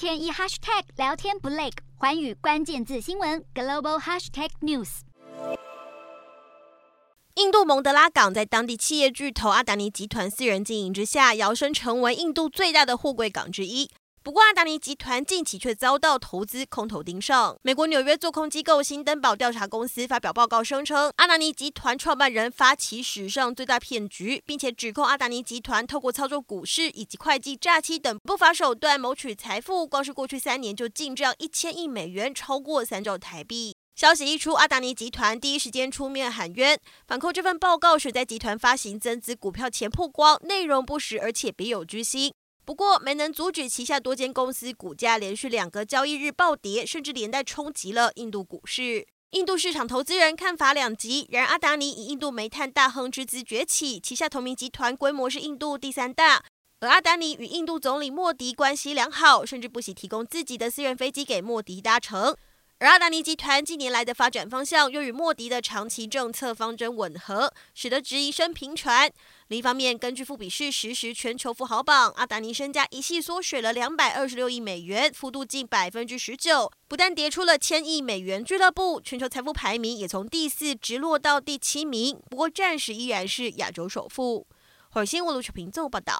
天一 hashtag 聊天不累，环宇关键字新闻 global hashtag news。印度蒙德拉港在当地企业巨头阿达尼集团私人经营之下，摇身成为印度最大的货柜港之一。不过，阿达尼集团近期却遭到投资空头盯上。美国纽约做空机构新登堡调查公司发表报告声称，阿达尼集团创办人发起史上最大骗局，并且指控阿达尼集团透过操作股市以及会计诈欺等不法手段谋取财富。光是过去三年就进账一千亿美元，超过三兆台币。消息一出，阿达尼集团第一时间出面喊冤，反控这份报告是在集团发行增资股票前曝光，内容不实，而且别有居心。不过没能阻止旗下多间公司股价连续两个交易日暴跌，甚至连带冲击了印度股市。印度市场投资人看法两极。然而，阿达尼以印度煤炭大亨之姿崛起，旗下同名集团规模是印度第三大。而阿达尼与印度总理莫迪关系良好，甚至不惜提供自己的私人飞机给莫迪搭乘。而阿达尼集团近年来的发展方向又与莫迪的长期政策方针吻合，使得质疑声频传。另一方面，根据富比士实时全球富豪榜，阿达尼身家一夕缩水了两百二十六亿美元，幅度近百分之十九，不但跌出了千亿美元俱乐部，全球财富排名也从第四直落到第七名。不过暂时依然是亚洲首富。华尔新闻卢楚平综合报道。